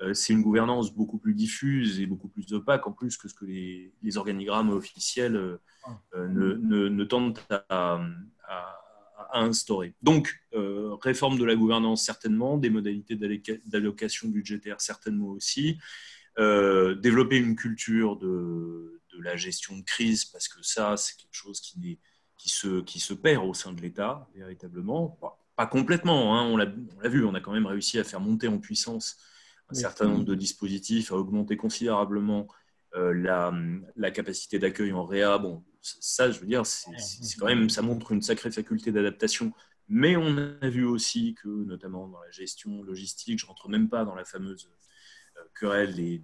Euh, c'est une gouvernance beaucoup plus diffuse et beaucoup plus opaque en plus que ce que les, organigrammes officiels euh, euh, ne, ne, tentent à, instaurer. Donc, réforme de la gouvernance certainement, des modalités d'allocation budgétaire certainement aussi, développer une culture de, de, la gestion de crise parce que ça, c'est quelque chose qui, qui, se, qui se perd au sein de l'État véritablement. Pas complètement, hein, on l'a vu, on a quand même réussi à faire monter en puissance un certain nombre de dispositifs, à augmenter considérablement euh, la, la, capacité d'accueil en réa. Bon, ça, je veux dire, c'est quand même, ça montre une sacrée faculté d'adaptation. Mais on a vu aussi que, notamment dans la gestion logistique, je rentre même pas dans la fameuse euh, querelle des,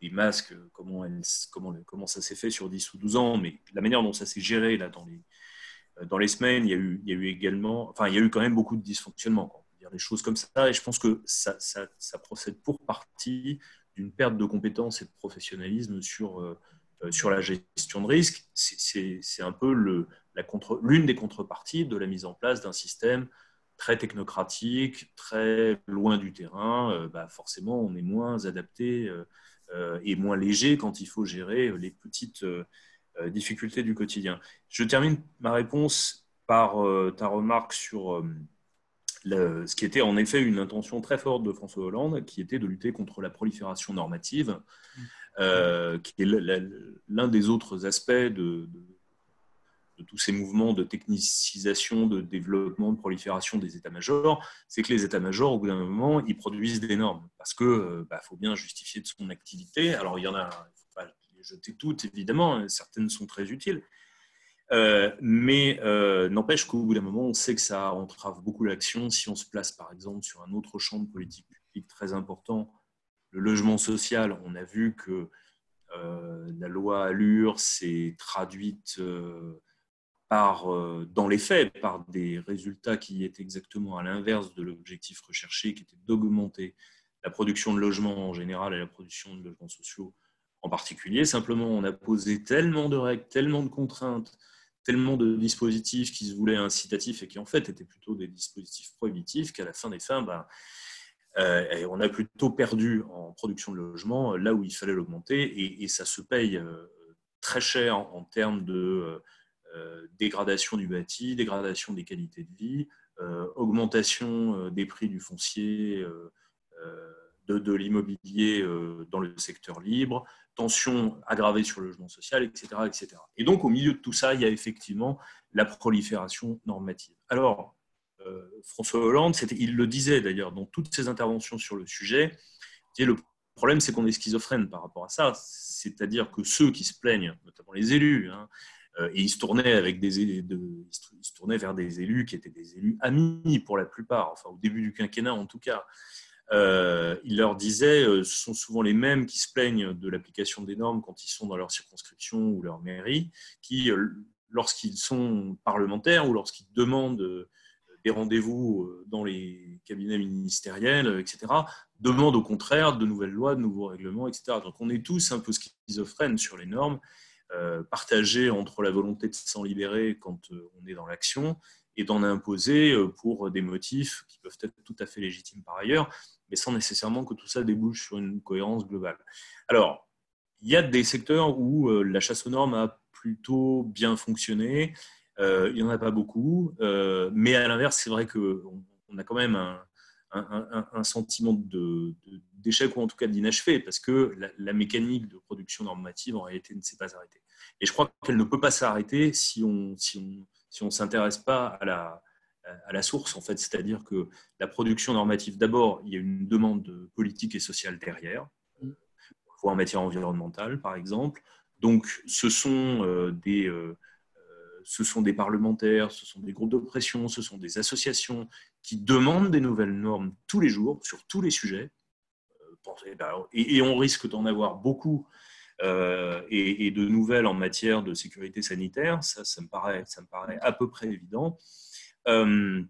des, masques, comment, comment, comment ça s'est fait sur 10 ou 12 ans, mais la manière dont ça s'est géré là, dans, les, euh, dans les semaines, il y, a eu, il y a eu également, enfin, il y a eu quand même beaucoup de dysfonctionnements des choses comme ça. Et je pense que ça, ça, procède pour partie d'une perte de compétences et de professionnalisme sur, euh, euh, sur la gestion de risque. C'est un peu l'une des contreparties de la mise en place d'un système très technocratique, très loin du terrain. Euh, bah forcément, on est moins adapté et moins léger quand il faut gérer les petites difficultés du quotidien. Je termine ma réponse par ta remarque sur ce qui était en effet une intention très forte de François Hollande, qui était de lutter contre la prolifération normative, euh, qui est l'un des autres aspects de, tous ces mouvements de technicisation, de développement, de prolifération des états-majors, c'est que les états-majors, au bout d'un moment, ils produisent des normes, parce qu'il euh, bah, faut bien justifier de son activité. Alors, il y en a, il ne faut pas les jeter toutes, évidemment, certaines sont très utiles, euh, mais euh, n'empêche qu'au bout d'un moment, on sait que ça entrave beaucoup l'action. Si on se place par exemple sur un autre champ de politique publique très important, le logement social, on a vu que euh, la loi Allure s'est traduite par, dans les faits par des résultats qui étaient exactement à l'inverse de l'objectif recherché, qui était d'augmenter la production de logements en général et la production de logements sociaux en particulier. Simplement, on a posé tellement de règles, tellement de contraintes tellement de dispositifs qui se voulaient incitatifs et qui en fait étaient plutôt des dispositifs prohibitifs qu'à la fin des fins, ben, euh, on a plutôt perdu en production de logement là où il fallait l'augmenter et, ça se paye euh, très cher en, termes de euh, dégradation du bâti, dégradation des qualités de vie, augmentation des prix du foncier, de, de l'immobilier dans le secteur libre, tension aggravée sur le logement social, etc., etc. Et donc, au milieu de tout ça, il y a effectivement la prolifération normative. Alors, euh, François Hollande, il le disait d'ailleurs dans toutes ses interventions sur le sujet, le problème, c'est qu'on est schizophrène par rapport à ça. C'est-à-dire que ceux qui se plaignent, notamment les élus, hein, euh, et ils se tournaient avec des de, ils se tournaient vers des élus qui étaient des élus amis pour la plupart, enfin au début du quinquennat en tout cas, euh, il leur disait, euh, ce sont souvent les mêmes qui se plaignent de l'application des normes quand ils sont dans leur circonscription ou leur mairie, qui, euh, lorsqu'ils sont parlementaires ou lorsqu'ils demandent des rendez-vous dans les cabinets ministériels, etc., demandent au contraire de nouvelles lois, de nouveaux règlements, etc. Donc on est tous un peu schizophrènes sur les normes, partagés entre la volonté de s'en libérer quand on est dans l'action et d'en imposer pour des motifs qui peuvent être tout à fait légitimes par ailleurs, mais sans nécessairement que tout ça débouche sur une cohérence globale. Alors, il y a des secteurs où euh, la chasse aux normes a plutôt bien fonctionné. Euh, il n'y en a pas beaucoup, euh, mais à l'inverse, c'est vrai qu'on on a quand même un, sentiment d'échec ou en tout cas d'inachevé, parce que la, mécanique de production normative en réalité ne s'est pas arrêtée. Et je crois qu'elle ne peut pas s'arrêter si on si on si on s'intéresse pas à la source, en fait. C'est-à-dire que la production normative, d'abord, il y a une demande politique et sociale derrière, en matière environnementale, par exemple. Donc, ce sont, euh, des, euh, euh, ce sont des parlementaires, ce sont des groupes de pression, ce sont des associations qui demandent des nouvelles normes tous les jours, sur tous les sujets. Ben, et, on risque d'en avoir beaucoup et, et, de nouvelles en matière de sécurité sanitaire. Ça, me paraît, ça me paraît à peu près évident. Euh,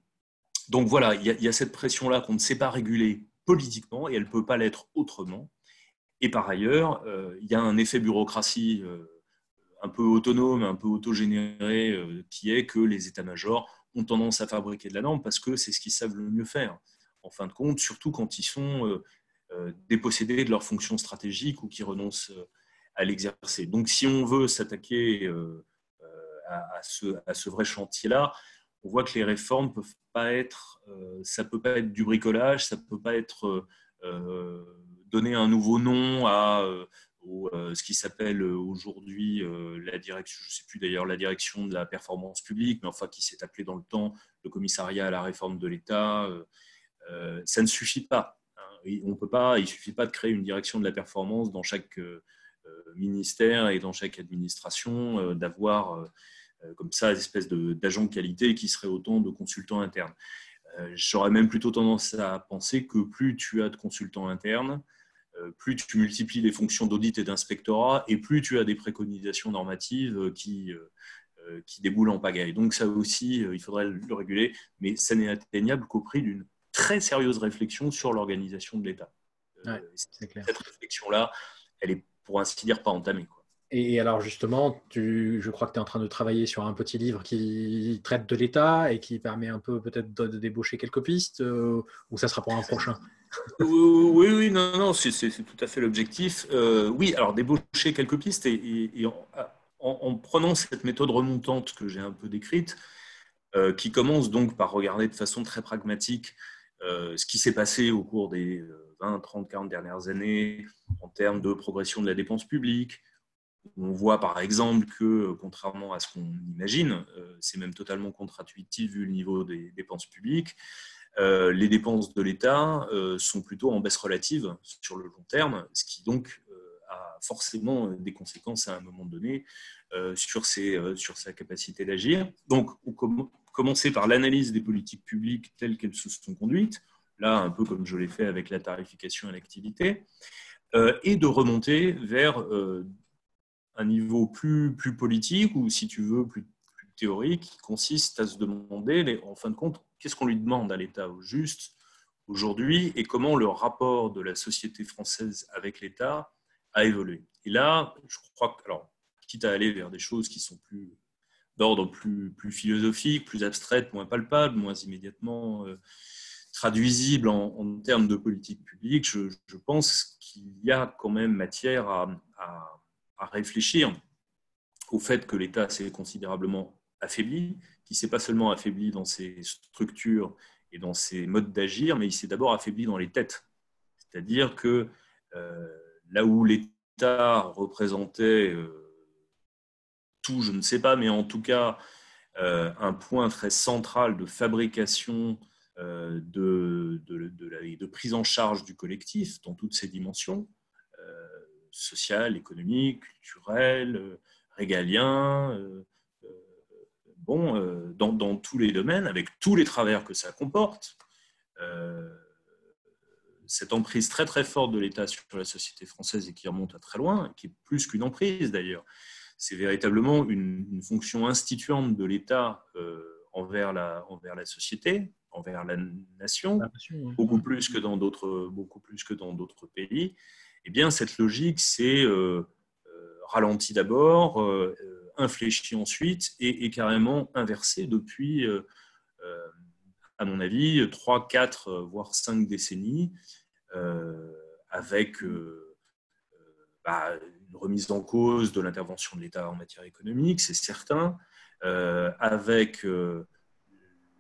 donc voilà, il y, a cette pression-là qu'on ne sait pas réguler politiquement et elle ne peut pas l'être autrement. Et par ailleurs, euh, il y a un effet bureaucratie euh, un peu autonome, un peu autogénéré, qui est que les états-majors ont tendance à fabriquer de la norme parce que c'est ce qu'ils savent le mieux faire. En fin de compte, surtout quand ils sont dépossédés de leur fonction stratégique ou qui renoncent à l'exercer. Donc, si on veut s'attaquer à, ce, à, ce, vrai chantier-là, on voit que les réformes peuvent pas être, ça peut pas être du bricolage, ça peut pas être donner un nouveau nom à euh, ce qui s'appelle aujourd'hui euh, la direction, je ne sais plus d'ailleurs la direction de la performance publique, mais enfin qui s'est appelé dans le temps le commissariat à la réforme de l'État. Euh, ça ne suffit pas. Hein. On peut pas, il ne suffit pas de créer une direction de la performance dans chaque ministère et dans chaque administration, d'avoir comme ça des espèces d'agents de, qualité qui seraient autant de consultants internes. J'aurais même plutôt tendance à penser que plus tu as de consultants internes, euh, plus tu multiplies les fonctions d'audit et d'inspectorat, et plus tu as des préconisations normatives euh, qui, euh, qui déboulent en pagaille. Donc ça aussi, il faudrait le réguler, mais ça n'est atteignable qu'au prix d'une très sérieuse réflexion sur l'organisation de l'État. Cette réflexion-là, elle est, pour ainsi dire, pas entamée. Quoi. Et alors justement, tu, je crois que tu es en train de travailler sur un petit livre qui traite de l'État et qui permet un peu peut-être de, débaucher quelques pistes, ou ça sera pour un prochain? Oui, oui, non, non, c'est tout à fait l'objectif. Euh, oui, alors débaucher quelques pistes et, en, prenant cette méthode remontante que j'ai un peu décrite, euh, qui commence donc par regarder de façon très pragmatique euh, ce qui s'est passé au cours des 20, 30, 40 dernières années en termes de progression de la dépense publique. On voit par exemple que, contrairement à ce qu'on imagine, c'est même totalement contre-intuitif vu le niveau des dépenses publiques, euh, les dépenses de l'État euh, sont plutôt en baisse relative sur le long terme, ce qui donc euh, a forcément des conséquences à un moment donné sur, sur sa capacité d'agir. Donc, on commencer par l'analyse des politiques publiques telles qu'elles se sont conduites, là un peu comme je l'ai fait avec la tarification à l'activité, et de remonter vers un niveau plus, plus politique ou, si tu veux, plus, plus théorique, qui consiste à se demander, en fin de compte, qu'est-ce qu'on lui demande à l'État au juste aujourd'hui et comment le rapport de la société française avec l'État a évolué. Et là, je crois que, alors, quitte à aller vers des choses qui sont plus d'ordre plus, plus philosophique, plus abstraites, moins palpables, moins immédiatement euh, traduisibles en, termes de politique publique, je, pense qu'il y a quand même matière à, à réfléchir au fait que l'État s'est considérablement affaibli, qui s'est pas seulement affaibli dans ses structures et dans ses modes d'agir, mais il s'est d'abord affaibli dans les têtes. C'est-à-dire que euh, là où l'État représentait euh, tout, je ne sais pas, mais en tout cas euh, un point très central de fabrication, de, de, prise en charge du collectif dans toutes ses dimensions, sociales, économiques, culturelles, régalien, bon, euh, dans, tous les domaines, avec tous les travers que ça comporte, euh, cette emprise très très forte de l'État sur la société française et qui remonte à très loin, qui est plus qu'une emprise d'ailleurs, c'est véritablement une, fonction instituante de l'État euh, envers, la, envers la société, envers la nation, beaucoup plus que dans d'autres beaucoup plus que dans d'autres pays. Eh bien, cette logique, c'est ralenti d'abord infléchi ensuite et, carrément inversé depuis, euh, euh, à mon avis, 3, 4, voire 5 décennies, euh, avec bah, remise en cause de l'intervention de l'État en matière économique, c'est certain, avec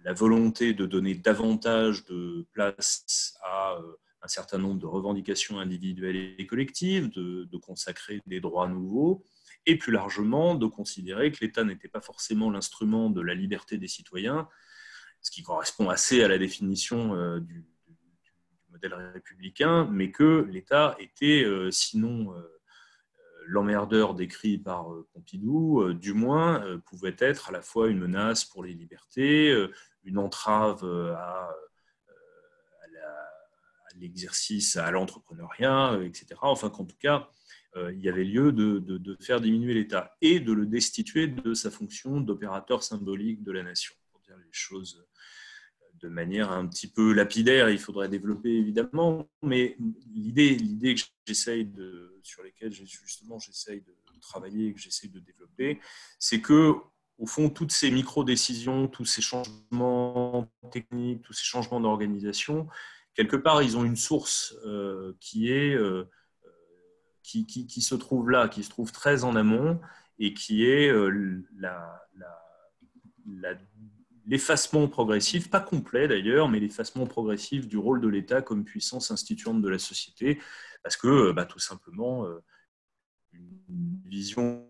la volonté de donner davantage de place à un certain nombre de revendications individuelles et collectives, de consacrer des droits nouveaux, et plus largement de considérer que l'État n'était pas forcément l'instrument de la liberté des citoyens, ce qui correspond assez à la définition euh, du, modèle républicain, mais que l'État était, euh, sinon euh, l'emmerdeur décrit par Pompidou, du moins pouvait être à la fois une menace pour les libertés, une entrave à, l'exercice, à l'entrepreneuriat, etc. Enfin qu'en tout cas, euh, il y avait lieu de, faire diminuer l'État et de le destituer de sa fonction d'opérateur symbolique de la nation, pour dire les choses de manière un petit peu lapidaire, il faudrait développer évidemment, mais l'idée, l'idée que j'essaye de, sur lesquelles justement j'essaye de, travailler et que j'essaie de développer, c'est que au fond, toutes ces micro-décisions, tous ces changements techniques, tous ces changements d'organisation, quelque part, ils ont une source euh, qui, est, euh, qui, se trouve là, qui se trouve très en amont, et qui est euh, l'effacement progressif, pas complet d'ailleurs, mais l'effacement progressif du rôle de l'État comme puissance instituante de la société, parce que bah, tout simplement, une vision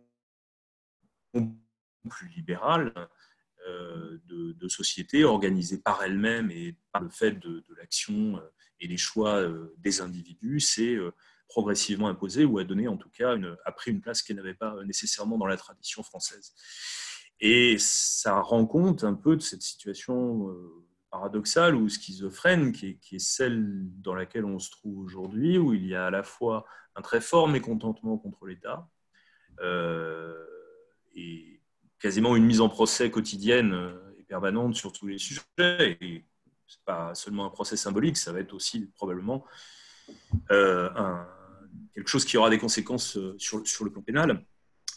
plus libérale euh, de, société organisée par elle-même et par le fait de, l'action euh, et les choix euh, des individus, c'est progressivement imposé ou a donné en tout cas a pris une place qu'elle n'avait pas nécessairement dans la tradition française. Et ça rend compte un peu de cette situation paradoxale ou schizophrène qui est, celle dans laquelle on se trouve aujourd'hui, où il y a à la fois un très fort mécontentement contre l'État et quasiment une mise en procès quotidienne euh, et permanente sur tous les sujets. Et ce n'est pas seulement un procès symbolique, ça va être aussi probablement euh, quelque chose qui aura des conséquences euh, sur le plan pénal.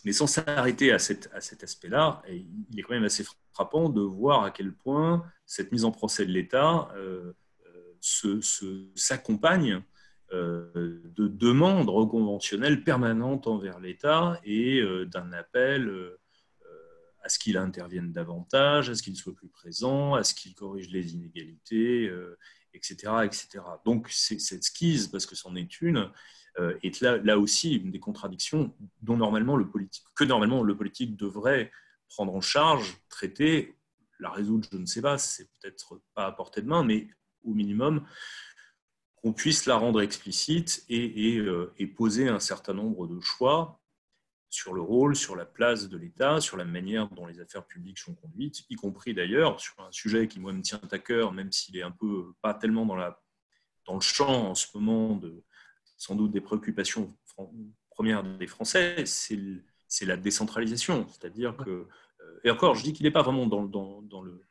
Mais sans s'arrêter à, cet, à cet aspect-là, il est quand même assez frappant de voir à quel point cette mise en procès de l'État s'accompagne de demandes reconventionnelles permanentes envers l'État et d'un appel à ce qu'il intervienne davantage, à ce qu'il soit plus présent, à ce qu'il corrige les inégalités, etc., euh, etc. Donc cette skise, parce que c'en est une, euh, est là, là, aussi une des contradictions dont normalement que normalement le politique devrait prendre en charge, traiter, la résoudre, je ne sais pas, c'est peut-être pas à portée de main, mais au minimum qu'on puisse la rendre explicite et, et, euh, et poser un certain nombre de choix sur le rôle, sur la place de l'État, sur la manière dont les affaires publiques sont conduites, y compris d'ailleurs sur un sujet qui, moi, me tient à cœur, même s'il est un peu pas tellement dans, dans le champ en ce moment de sans doute des préoccupations premières des Français, c'est la décentralisation. C'est-à-dire que, euh, et encore, je dis qu'il n'est pas vraiment dans, dans, dans, le,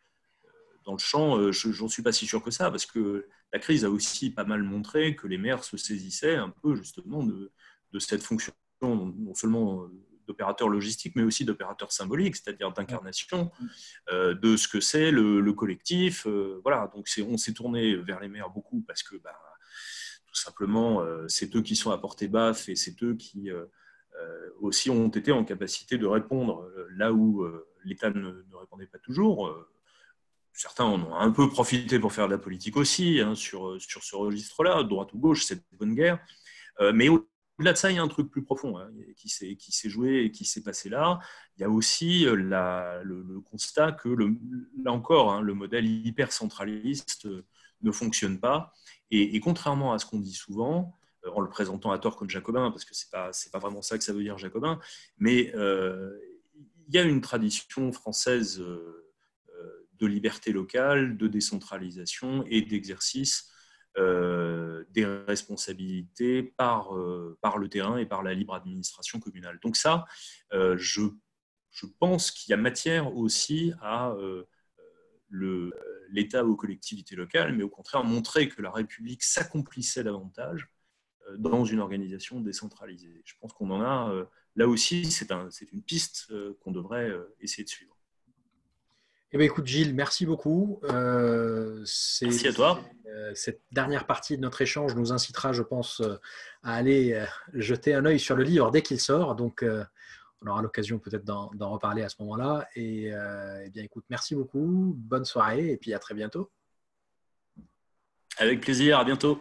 dans le champ, euh, je n'en suis pas si sûr que ça, parce que la crise a aussi pas mal montré que les maires se saisissaient un peu justement de, de cette fonction non seulement euh, d'opérateurs logistiques, mais aussi d'opérateurs symboliques, c'est-à-dire d'incarnation euh, de ce que c'est le, collectif. Euh, voilà, donc on s'est tourné vers les maires beaucoup parce que bah, simplement, c'est eux qui sont à portée baffe et c'est eux qui aussi ont été en capacité de répondre là où l'État ne, répondait pas toujours. Certains en ont un peu profité pour faire de la politique aussi, hein, sur, sur ce registre-là, droite ou gauche, c'est une bonne guerre. mais au-delà de ça, il y a un truc plus profond hein, qui s'est joué et qui s'est passé là. Il y a aussi euh, le, constat que, là encore, hein, le modèle hyper centraliste euh, ne fonctionne pas. Et, contrairement à ce qu'on dit souvent, euh, en le présentant à tort comme jacobin, parce que ce n'est pas, pas vraiment ça que ça veut dire jacobin, mais il y a une tradition française de liberté locale, de décentralisation et d'exercice euh, des responsabilités par, euh, par le terrain et par la libre administration communale. Donc ça, euh, je, je pense qu'il y a matière aussi à l'État aux collectivités locales, mais au contraire montrer que la République s'accomplissait davantage dans une organisation décentralisée. Je pense qu'on en a, là aussi, c'est un, une piste qu'on devrait essayer de suivre. Eh bien, écoute, Gilles, merci beaucoup. merci à toi. Euh, cette dernière partie de notre échange nous incitera, je pense, euh, à aller euh, jeter un œil sur le livre dès qu'il sort. Donc, on aura l'occasion peut-être d'en reparler à ce moment-là. Et eh bien, écoute, merci beaucoup. Bonne soirée et puis à très bientôt. Avec plaisir. À bientôt.